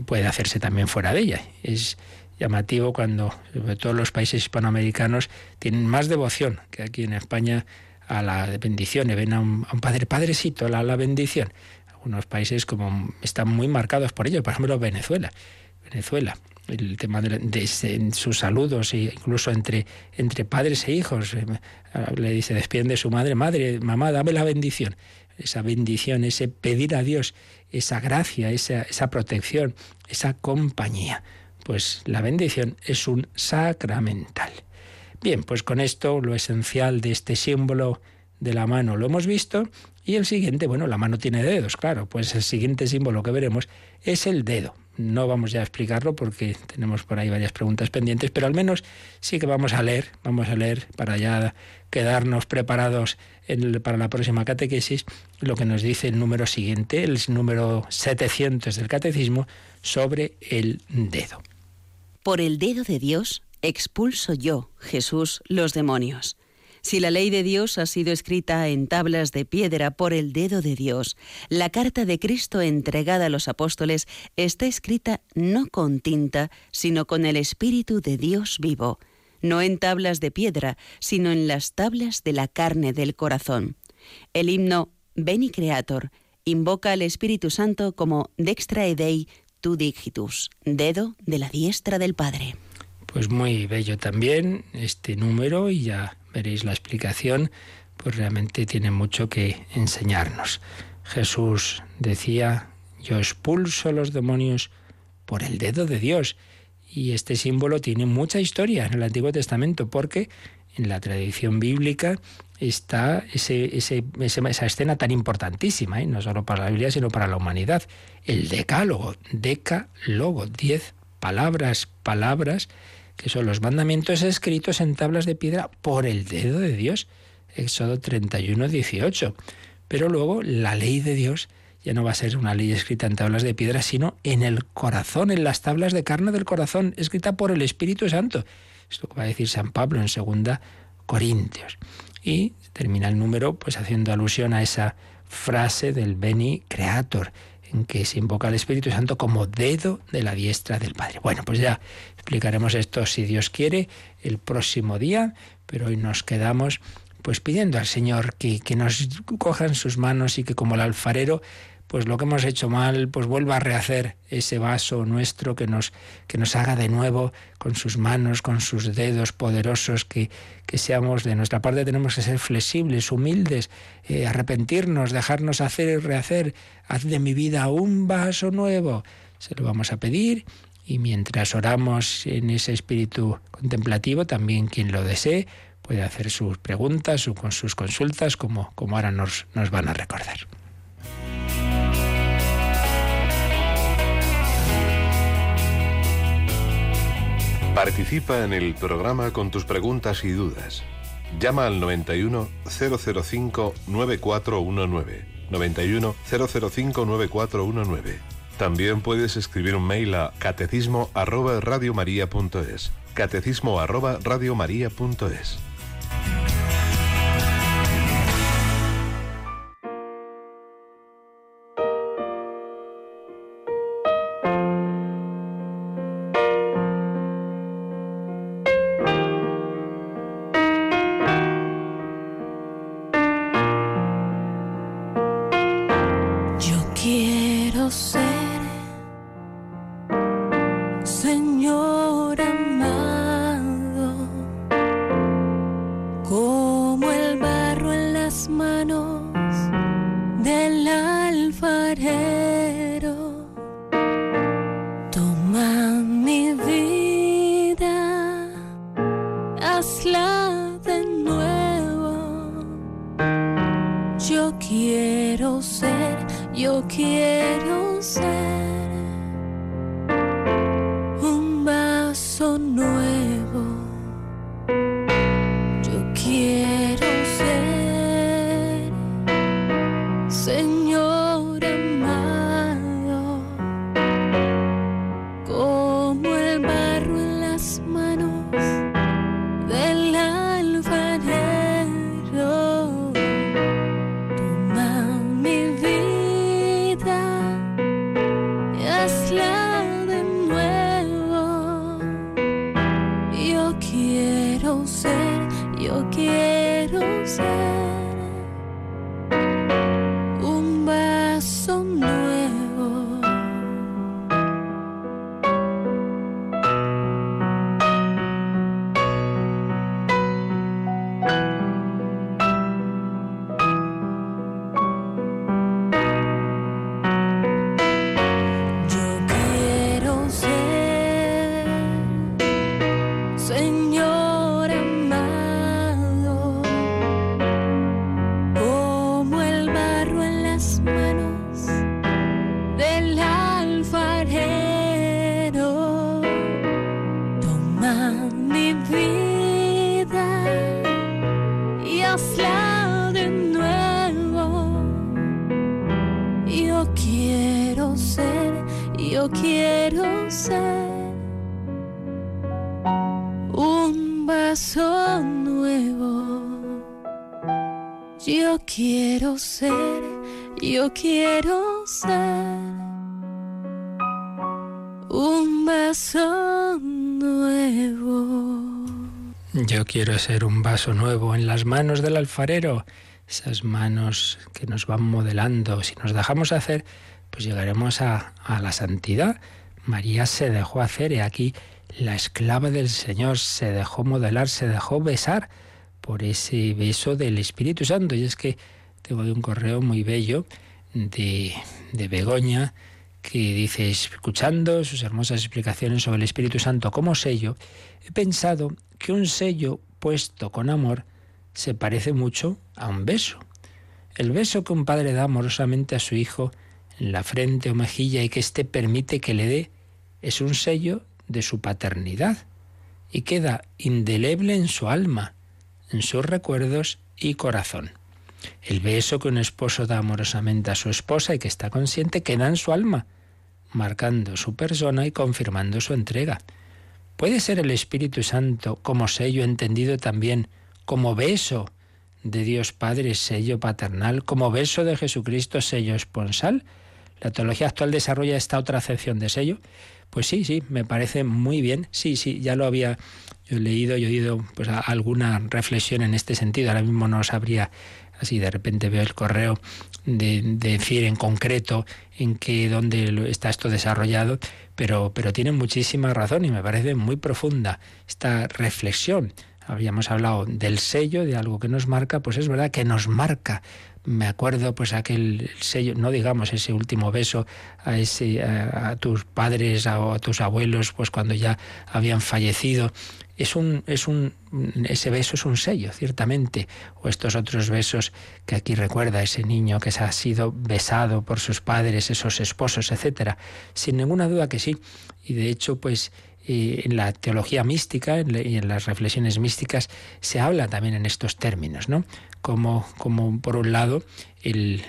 puede hacerse también fuera de ella. Es llamativo cuando sobre todo los países hispanoamericanos tienen más devoción que aquí en España a la bendición, y ven a un, padre, padrecito, la, la bendición. Algunos países como están muy marcados por ello, por ejemplo Venezuela. Venezuela, el tema de, sus saludos, e incluso entre, entre padres e hijos. Eh, le dice, despiden de su madre, madre, mamá, dame la bendición. Esa bendición, ese pedir a Dios, esa gracia, esa, esa protección, esa compañía. Pues la bendición es un sacramental. Bien, pues con esto lo esencial de este símbolo de la mano lo hemos visto y el siguiente, bueno, la mano tiene dedos, claro, pues el siguiente símbolo que veremos es el dedo. no vamos ya a explicarlo porque tenemos por ahí varias preguntas pendientes, pero al menos sí que vamos a leer, vamos a leer para ya quedarnos preparados para la próxima catequesis lo que nos dice el número siguiente, el número 700 del catecismo, sobre el dedo. Por el dedo de Dios expulso yo, Jesús, los demonios. Si la ley de Dios ha sido escrita en tablas de piedra por el dedo de Dios, la carta de Cristo entregada a los apóstoles está escrita no con tinta, sino con el Espíritu de Dios vivo, no en tablas de piedra, sino en las tablas de la carne del corazón. El himno Beni Creator invoca al Espíritu Santo como Dextra Dei tu digitus, dedo de la diestra del Padre. Pues muy bello también este número y ya veréis la explicación, pues realmente tiene mucho que enseñarnos. Jesús decía, yo expulso los demonios por el dedo de Dios. Y este símbolo tiene mucha historia en el Antiguo Testamento, porque en la tradición bíblica está ese, esa escena tan importantísima, ¿eh? no solo para la Biblia, sino para la humanidad. El decálogo, decálogo, diez palabras, palabras que son los mandamientos escritos en tablas de piedra por el dedo de Dios. Éxodo 31, 18. Pero luego la ley de Dios ya no va a ser una ley escrita en tablas de piedra, sino en el corazón, en las tablas de carne del corazón, escrita por el Espíritu Santo. Esto va a decir San Pablo en 2 Corintios. Y termina el número pues haciendo alusión a esa frase del Beni Creator, en que se invoca al Espíritu Santo como dedo de la diestra del Padre. Bueno, pues ya explicaremos esto si Dios quiere el próximo día, pero hoy nos quedamos pues pidiendo al Señor que, que nos coja en sus manos y que como el alfarero pues lo que hemos hecho mal, pues vuelva a rehacer ese vaso nuestro que nos, que nos haga de nuevo con sus manos, con sus dedos poderosos, que, que seamos de nuestra parte, tenemos que ser flexibles, humildes, eh, arrepentirnos, dejarnos hacer y rehacer, haz de mi vida un vaso nuevo. Se lo vamos a pedir y mientras oramos en ese espíritu contemplativo, también quien lo desee puede hacer sus preguntas o con sus consultas, como, como ahora nos, nos van a recordar. Participa en el programa con tus preguntas y dudas. Llama al 91 005 9419. 91 005 9419. También puedes escribir un mail a catecismo arroba arroba. Quiero quiero ser un vaso nuevo en las manos del alfarero, esas manos que nos van modelando. Si nos dejamos hacer, pues llegaremos a, a la santidad. María se dejó hacer y aquí la esclava del Señor se dejó modelar, se dejó besar por ese beso del Espíritu Santo. Y es que tengo un correo muy bello de, de Begoña que dice, escuchando sus hermosas explicaciones sobre el Espíritu Santo como sello, he pensado que un sello puesto con amor se parece mucho a un beso. El beso que un padre da amorosamente a su hijo en la frente o mejilla y que éste permite que le dé es un sello de su paternidad y queda indeleble en su alma, en sus recuerdos y corazón. El beso que un esposo da amorosamente a su esposa y que está consciente queda en su alma, marcando su persona y confirmando su entrega. ¿Puede ser el Espíritu Santo como sello entendido también como beso de Dios Padre, sello paternal, como beso de Jesucristo, sello esponsal? ¿La teología actual desarrolla esta otra acepción de sello? Pues sí, sí, me parece muy bien. Sí, sí, ya lo había yo leído y oído pues, alguna reflexión en este sentido. Ahora mismo no sabría, así de repente veo el correo de, decir en concreto en qué, dónde está esto desarrollado, pero, pero tiene muchísima razón y me parece muy profunda esta reflexión. Habíamos hablado del sello, de algo que nos marca, pues es verdad que nos marca me acuerdo pues aquel sello, no digamos ese último beso a ese a, tus padres o a, tus abuelos pues cuando ya habían fallecido es un es un ese beso es un sello ciertamente. O estos otros besos que aquí recuerda ese niño que se ha sido besado por sus padres esos esposos etcétera. Sin ninguna duda que sí. Y de hecho pues en la teología mística y en las reflexiones místicas se habla también en estos términos, ¿no? Como, como por un lado,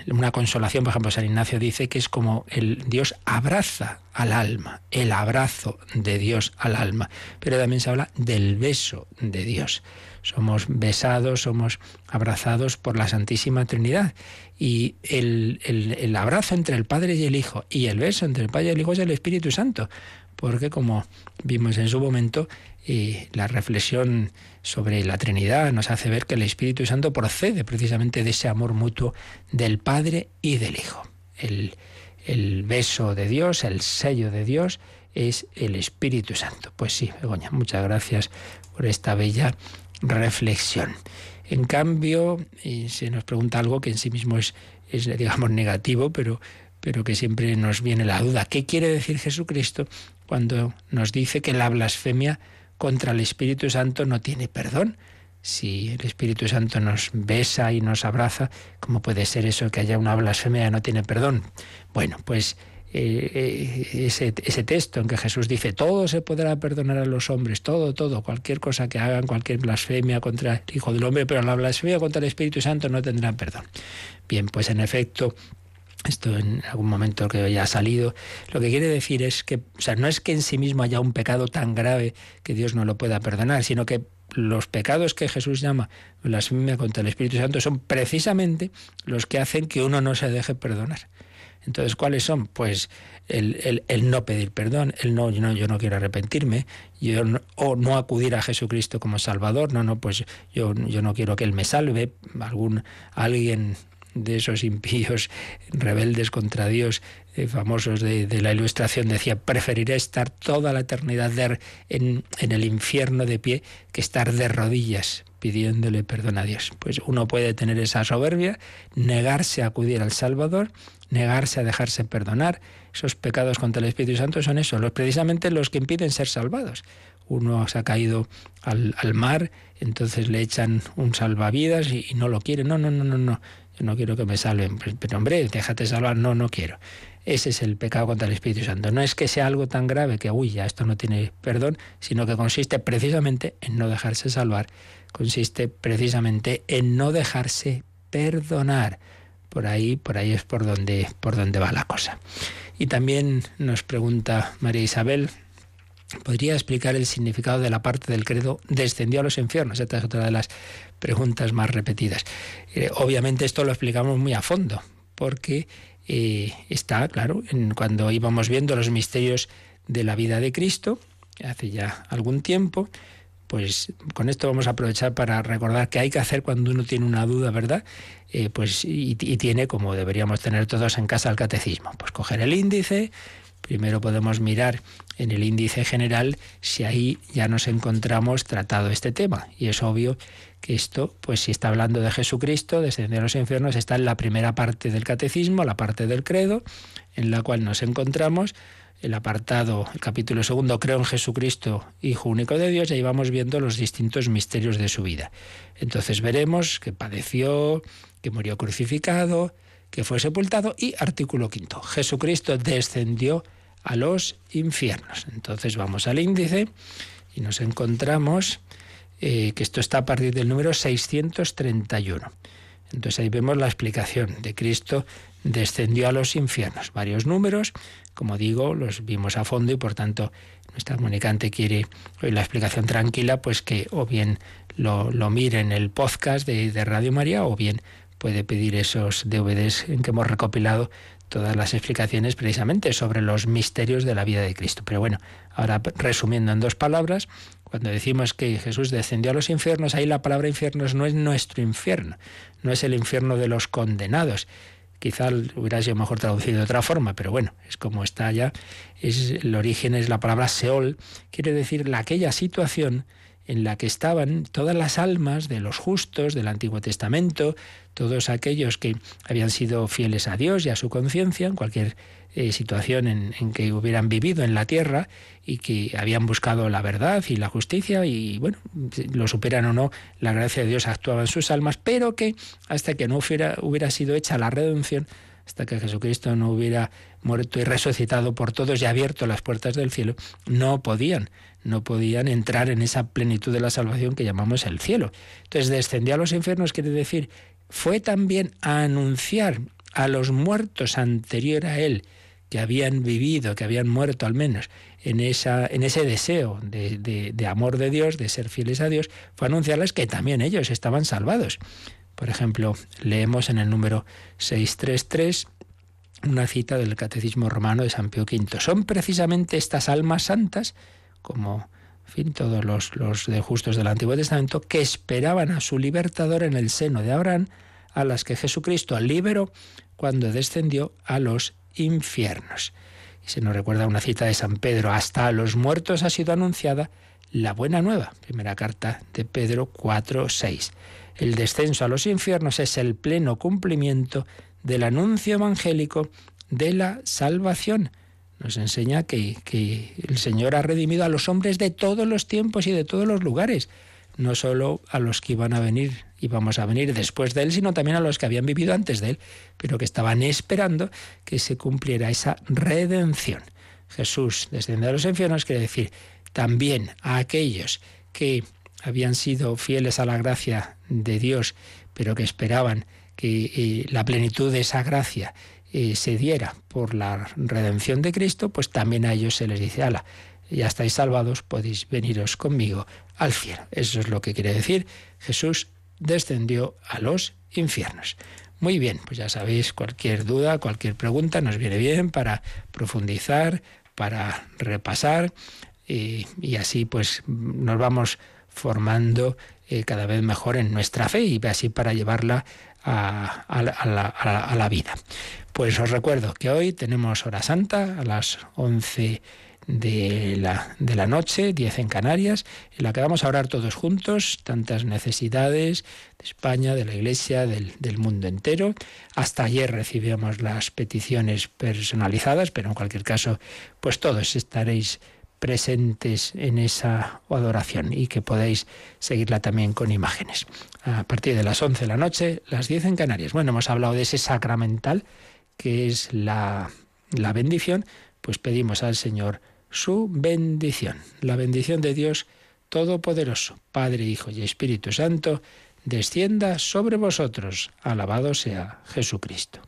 una consolación, por ejemplo, San Ignacio dice que es como el Dios abraza al alma, el abrazo de Dios al alma, pero también se habla del beso de Dios. Somos besados, somos abrazados por la Santísima Trinidad. Y el, el abrazo entre el Padre y el Hijo y el beso entre el Padre y el Hijo es el Espíritu Santo porque como vimos en su momento, eh, la reflexión sobre la Trinidad nos hace ver que el Espíritu Santo procede precisamente de ese amor mutuo del Padre y del Hijo. El, el beso de Dios, el sello de Dios, es el Espíritu Santo. Pues sí, Begoña, muchas gracias por esta bella reflexión. En cambio, se nos pregunta algo que en sí mismo es, es digamos, negativo, pero, pero que siempre nos viene la duda. ¿Qué quiere decir Jesucristo cuando nos dice que la blasfemia contra el Espíritu Santo no tiene perdón. Si el Espíritu Santo nos besa y nos abraza, ¿cómo puede ser eso que haya una blasfemia que no tiene perdón? Bueno, pues eh, eh, ese, ese, texto en que Jesús dice, todo se podrá perdonar a los hombres, todo, todo, cualquier cosa que hagan, cualquier blasfemia contra el Hijo del Hombre, pero la blasfemia contra el Espíritu Santo no tendrá perdón. Bien, pues en efecto, esto en algún momento que haya salido, lo que quiere decir es que, o sea, no es que en sí mismo haya un pecado tan grave que Dios no lo pueda perdonar, sino que los pecados que Jesús llama blasfemia contra el Espíritu Santo son precisamente los que hacen que uno no se deje perdonar. Entonces, ¿cuáles son? Pues el, el, no pedir perdón, el no yo, no, yo no quiero arrepentirme, yo o no acudir a Jesucristo como Salvador, no, no, pues yo, yo no quiero que Él me salve, algún, alguien de esos impíos rebeldes contra Dios, eh, famosos de, la ilustración, decía, preferiré estar toda la eternidad en, en el infierno de pie que estar de rodillas pidiéndole perdón a Dios. Pues uno puede tener esa soberbia, negarse a acudir al Salvador, negarse a dejarse perdonar. Esos pecados contra el Espíritu Santo son esos, los, precisamente los que impiden ser salvados. Uno se ha caído al, mar, entonces le echan un salvavidas y, y, no lo quiere. No, no, no, no, no no quiero que me salven. Pero hombre, déjate salvar, no, no quiero. Ese es el pecado contra el Espíritu Santo. No es que sea algo tan grave que, uy, ya esto no tiene perdón, sino que consiste precisamente en no dejarse salvar, consiste precisamente en no dejarse perdonar. Por ahí, por ahí es por donde, por donde va la cosa. Y también nos pregunta María Isabel, ¿podría explicar el significado de la parte del credo descendió a los infiernos? Esta es otra de las preguntas más repetidas. Eh, obviamente esto lo explicamos muy a fondo, porque eh, está, claro, en, cuando íbamos viendo los misterios de la vida de Cristo, hace ya algún tiempo, pues con esto vamos a aprovechar para recordar qué hay que hacer cuando uno tiene una duda, ¿verdad? Eh, pues y, y, tiene, como deberíamos tener todos en casa, el catecismo. Pues coger el índice, primero podemos mirar en el índice general si ahí ya nos encontramos tratado este tema. Y es obvio que esto, pues si está hablando de Jesucristo, descender a los infiernos, está en la primera parte del catecismo, la parte del credo, en la cual nos encontramos el apartado, el capítulo segundo, creo en Jesucristo, Hijo único de Dios, y ahí vamos viendo los distintos misterios de su vida. Entonces veremos que padeció, que murió crucificado, que fue sepultado y artículo quinto, Jesucristo descendió a los infiernos. Entonces vamos al índice y nos encontramos eh, que esto está a partir del número 631. Entonces ahí vemos la explicación de Cristo descendió a los infiernos. Varios números, como digo, los vimos a fondo y por tanto nuestra comunicante quiere hoy la explicación tranquila, pues que o bien lo, lo mire en el podcast de, de Radio María o bien puede pedir esos DVDs en que hemos recopilado todas las explicaciones precisamente sobre los misterios de la vida de Cristo. Pero bueno, ahora resumiendo en dos palabras, cuando decimos que Jesús descendió a los infiernos, ahí la palabra infiernos no es nuestro infierno, no es el infierno de los condenados. Quizá hubiera sido mejor traducido de otra forma, pero bueno, es como está allá. Es, el origen es la palabra Seol, quiere decir la, aquella situación en la que estaban todas las almas de los justos del Antiguo Testamento, todos aquellos que habían sido fieles a Dios y a su conciencia en cualquier eh, situación en, en, que hubieran vivido en la tierra y que habían buscado la verdad y la justicia y bueno, lo superan o no, la gracia de Dios actuaba en sus almas, pero que hasta que no hubiera, hubiera sido hecha la redención, hasta que Jesucristo no hubiera muerto y resucitado por todos y abierto las puertas del cielo, no podían no podían entrar en esa plenitud de la salvación que llamamos el cielo. Entonces, descendió a los infiernos quiere decir, fue también a anunciar a los muertos anterior a él, que habían vivido, que habían muerto al menos, en, esa, en ese deseo de, de, de amor de Dios, de ser fieles a Dios, fue anunciarles que también ellos estaban salvados. Por ejemplo, leemos en el número 633 una cita del Catecismo Romano de San Pío V. Son precisamente estas almas santas como fin, todos los, los de justos del Antiguo Testamento, que esperaban a su libertador en el seno de Abraham, a las que Jesucristo liberó cuando descendió a los infiernos. Y se nos recuerda una cita de San Pedro, hasta a los muertos ha sido anunciada la buena nueva. Primera carta de Pedro 4, 6. El descenso a los infiernos es el pleno cumplimiento del anuncio evangélico de la salvación nos enseña que, que, el Señor ha redimido a los hombres de todos los tiempos y de todos los lugares, no solo a los que iban a venir, íbamos a venir después de Él, sino también a los que habían vivido antes de Él, pero que estaban esperando que se cumpliera esa redención. Jesús descendió a los infiernos, quiere decir también a aquellos que habían sido fieles a la gracia de Dios, pero que esperaban que eh, la plenitud de esa gracia eh, se diera por la redención de Cristo, pues también a ellos se les dice, ala, ya estáis salvados, podéis veniros conmigo al cielo. Eso es lo que quiere decir, Jesús descendió a los infiernos. Muy bien, pues ya sabéis, cualquier duda, cualquier pregunta nos viene bien para profundizar, para repasar y, y así pues nos vamos formando eh, cada vez mejor en nuestra fe y así para llevarla a, a, a, la, a, la, vida. Pues os recuerdo que hoy tenemos hora santa a las 11 de la, de la noche, 10 en Canarias, en la que vamos a orar todos juntos, tantas necesidades de España, de la Iglesia, del, del mundo entero. Hasta ayer recibíamos las peticiones personalizadas, pero en cualquier caso, pues todos estaréis presentes en esa adoración y que podáis seguirla también con imágenes. A partir de las 11 de la noche, las 10 en Canarias. Bueno, hemos hablado de ese sacramental que es la, la bendición, pues pedimos al Señor su bendición. La bendición de Dios Todopoderoso, Padre, Hijo y Espíritu Santo, descienda sobre vosotros. Alabado sea Jesucristo.